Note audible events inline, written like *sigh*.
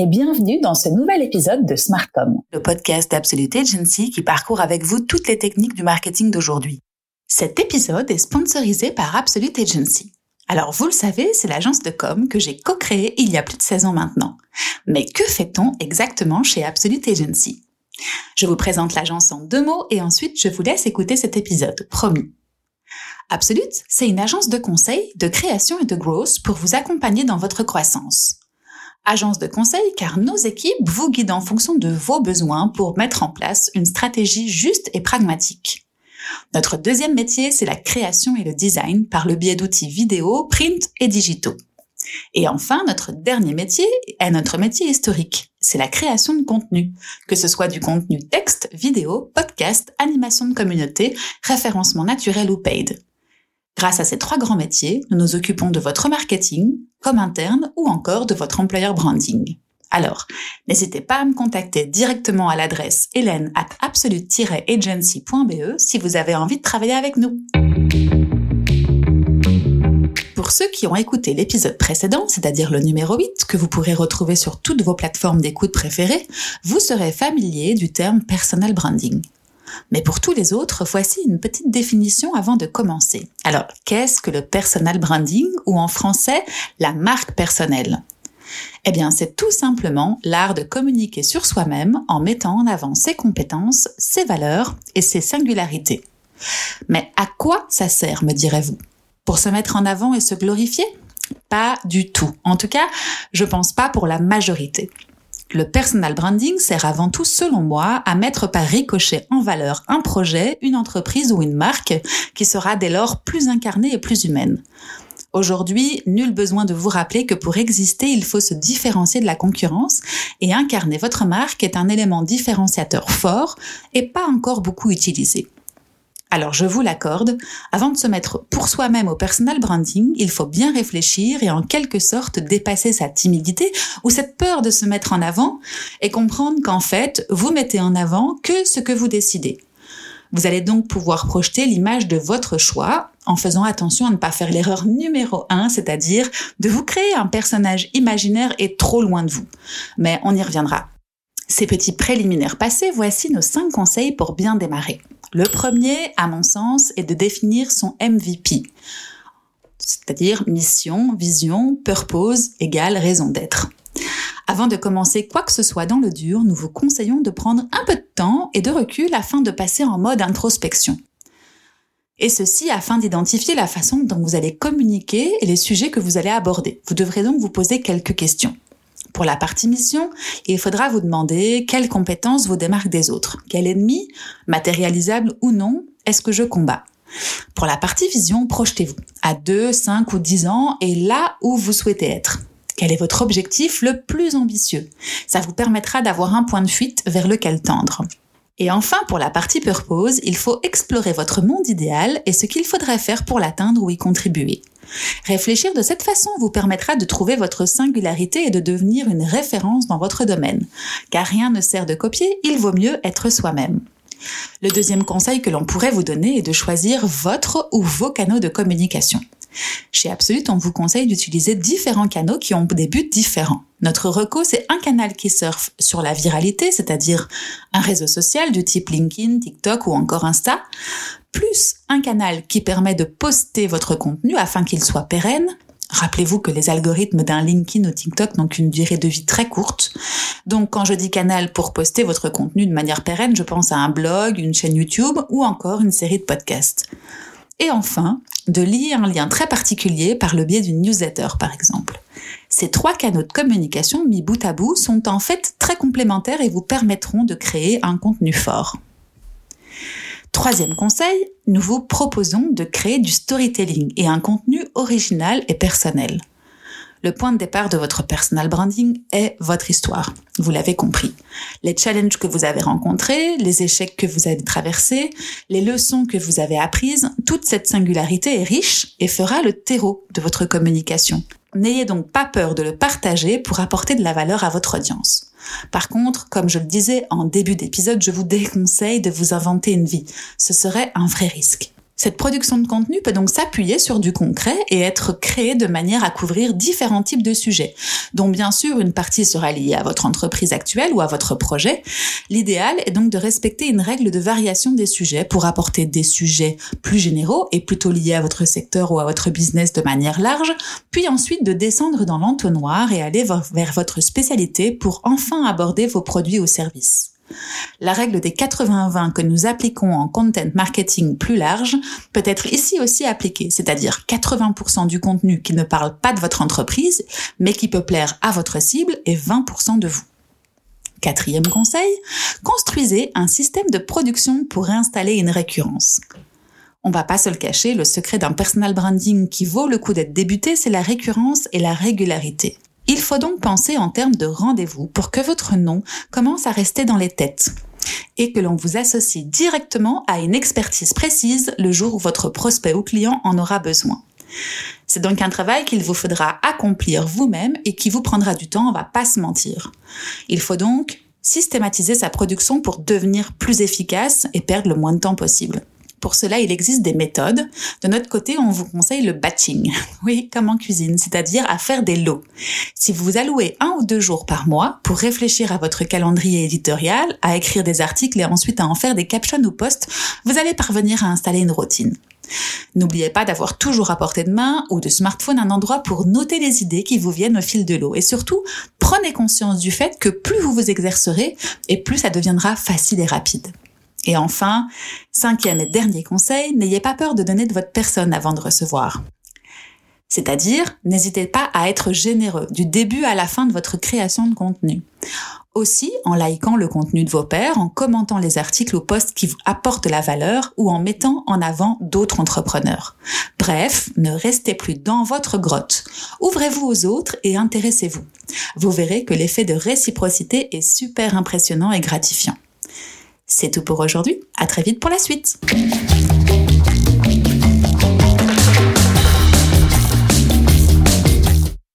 et bienvenue dans ce nouvel épisode de Smartcom, le podcast d'Absolute Agency qui parcourt avec vous toutes les techniques du marketing d'aujourd'hui. Cet épisode est sponsorisé par Absolute Agency. Alors vous le savez, c'est l'agence de com que j'ai co-créée il y a plus de 16 ans maintenant. Mais que fait-on exactement chez Absolute Agency? Je vous présente l'agence en deux mots et ensuite je vous laisse écouter cet épisode, promis. Absolute, c'est une agence de conseil, de création et de growth pour vous accompagner dans votre croissance. Agence de conseil car nos équipes vous guident en fonction de vos besoins pour mettre en place une stratégie juste et pragmatique. Notre deuxième métier, c'est la création et le design par le biais d'outils vidéo, print et digitaux. Et enfin, notre dernier métier est notre métier historique. C'est la création de contenu, que ce soit du contenu texte, vidéo, podcast, animation de communauté, référencement naturel ou paid. Grâce à ces trois grands métiers, nous nous occupons de votre marketing, comme interne ou encore de votre employeur branding. Alors, n'hésitez pas à me contacter directement à l'adresse hélène at absolute-agency.be si vous avez envie de travailler avec nous. Pour ceux qui ont écouté l'épisode précédent, c'est-à-dire le numéro 8, que vous pourrez retrouver sur toutes vos plateformes d'écoute préférées, vous serez familier du terme personal branding. Mais pour tous les autres, voici une petite définition avant de commencer. Alors, qu'est-ce que le personal branding ou en français la marque personnelle? Eh bien, c'est tout simplement l'art de communiquer sur soi-même en mettant en avant ses compétences, ses valeurs et ses singularités. Mais à quoi ça sert, me direz-vous? Pour se mettre en avant et se glorifier? Pas du tout. En tout cas, je pense pas pour la majorité. Le personal branding sert avant tout, selon moi, à mettre par ricochet en valeur un projet, une entreprise ou une marque qui sera dès lors plus incarnée et plus humaine. Aujourd'hui, nul besoin de vous rappeler que pour exister, il faut se différencier de la concurrence et incarner votre marque est un élément différenciateur fort et pas encore beaucoup utilisé. Alors je vous l'accorde, avant de se mettre pour soi-même au personal branding, il faut bien réfléchir et en quelque sorte dépasser sa timidité ou cette peur de se mettre en avant et comprendre qu'en fait, vous mettez en avant que ce que vous décidez. Vous allez donc pouvoir projeter l'image de votre choix en faisant attention à ne pas faire l'erreur numéro un, c'est-à-dire de vous créer un personnage imaginaire et trop loin de vous. Mais on y reviendra. Ces petits préliminaires passés, voici nos cinq conseils pour bien démarrer. Le premier, à mon sens, est de définir son MVP, c'est-à-dire mission, vision, purpose égale raison d'être. Avant de commencer quoi que ce soit dans le dur, nous vous conseillons de prendre un peu de temps et de recul afin de passer en mode introspection. Et ceci afin d'identifier la façon dont vous allez communiquer et les sujets que vous allez aborder. Vous devrez donc vous poser quelques questions. Pour la partie mission, il faudra vous demander quelles compétences vous démarquent des autres. Quel ennemi, matérialisable ou non, est-ce que je combats? Pour la partie vision, projetez-vous à 2, 5 ou 10 ans et là où vous souhaitez être. Quel est votre objectif le plus ambitieux? Ça vous permettra d'avoir un point de fuite vers lequel tendre. Et enfin, pour la partie purpose, il faut explorer votre monde idéal et ce qu'il faudrait faire pour l'atteindre ou y contribuer. Réfléchir de cette façon vous permettra de trouver votre singularité et de devenir une référence dans votre domaine. Car rien ne sert de copier, il vaut mieux être soi-même. Le deuxième conseil que l'on pourrait vous donner est de choisir votre ou vos canaux de communication. Chez Absolute, on vous conseille d'utiliser différents canaux qui ont des buts différents. Notre reco, c'est un canal qui surfe sur la viralité, c'est-à-dire un réseau social du type LinkedIn, TikTok ou encore Insta, plus un canal qui permet de poster votre contenu afin qu'il soit pérenne. Rappelez-vous que les algorithmes d'un LinkedIn ou TikTok n'ont qu'une durée de vie très courte. Donc quand je dis canal pour poster votre contenu de manière pérenne, je pense à un blog, une chaîne YouTube ou encore une série de podcasts. Et enfin, de lier un lien très particulier par le biais d'une newsletter, par exemple. Ces trois canaux de communication mis bout à bout sont en fait très complémentaires et vous permettront de créer un contenu fort. Troisième conseil, nous vous proposons de créer du storytelling et un contenu original et personnel. Le point de départ de votre personal branding est votre histoire. Vous l'avez compris. Les challenges que vous avez rencontrés, les échecs que vous avez traversés, les leçons que vous avez apprises, toute cette singularité est riche et fera le terreau de votre communication. N'ayez donc pas peur de le partager pour apporter de la valeur à votre audience. Par contre, comme je le disais en début d'épisode, je vous déconseille de vous inventer une vie. Ce serait un vrai risque. Cette production de contenu peut donc s'appuyer sur du concret et être créée de manière à couvrir différents types de sujets, dont bien sûr une partie sera liée à votre entreprise actuelle ou à votre projet. L'idéal est donc de respecter une règle de variation des sujets pour apporter des sujets plus généraux et plutôt liés à votre secteur ou à votre business de manière large, puis ensuite de descendre dans l'entonnoir et aller vers votre spécialité pour enfin aborder vos produits ou services. La règle des 80-20 que nous appliquons en content marketing plus large peut être ici aussi appliquée, c'est-à-dire 80% du contenu qui ne parle pas de votre entreprise, mais qui peut plaire à votre cible et 20% de vous. Quatrième conseil, construisez un système de production pour installer une récurrence. On va pas se le cacher, le secret d'un personal branding qui vaut le coup d'être débuté, c'est la récurrence et la régularité. Il faut donc penser en termes de rendez-vous pour que votre nom commence à rester dans les têtes et que l'on vous associe directement à une expertise précise le jour où votre prospect ou client en aura besoin. C'est donc un travail qu'il vous faudra accomplir vous-même et qui vous prendra du temps, on va pas se mentir. Il faut donc systématiser sa production pour devenir plus efficace et perdre le moins de temps possible. Pour cela, il existe des méthodes. De notre côté, on vous conseille le batching. *laughs* Oui, comme en cuisine, c'est-à-dire à faire des lots. Si vous allouez un ou deux jours par mois pour réfléchir à votre calendrier éditorial, à écrire des articles et ensuite à en faire des captions ou posts, vous allez parvenir à installer une routine. N'oubliez pas d'avoir toujours à portée de main ou de smartphone un endroit pour noter les idées qui vous viennent au fil de l'eau. Et surtout, prenez conscience du fait que plus vous vous exercerez et plus ça deviendra facile et rapide. Et enfin, cinquième et dernier conseil, n'ayez pas peur de donner de votre personne avant de recevoir. C'est-à-dire, n'hésitez pas à être généreux du début à la fin de votre création de contenu. Aussi, en likant le contenu de vos pairs, en commentant les articles ou posts qui vous apportent la valeur ou en mettant en avant d'autres entrepreneurs. Bref, ne restez plus dans votre grotte. Ouvrez-vous aux autres et intéressez-vous. Vous verrez que l'effet de réciprocité est super impressionnant et gratifiant. C'est tout pour aujourd'hui. À très vite pour la suite.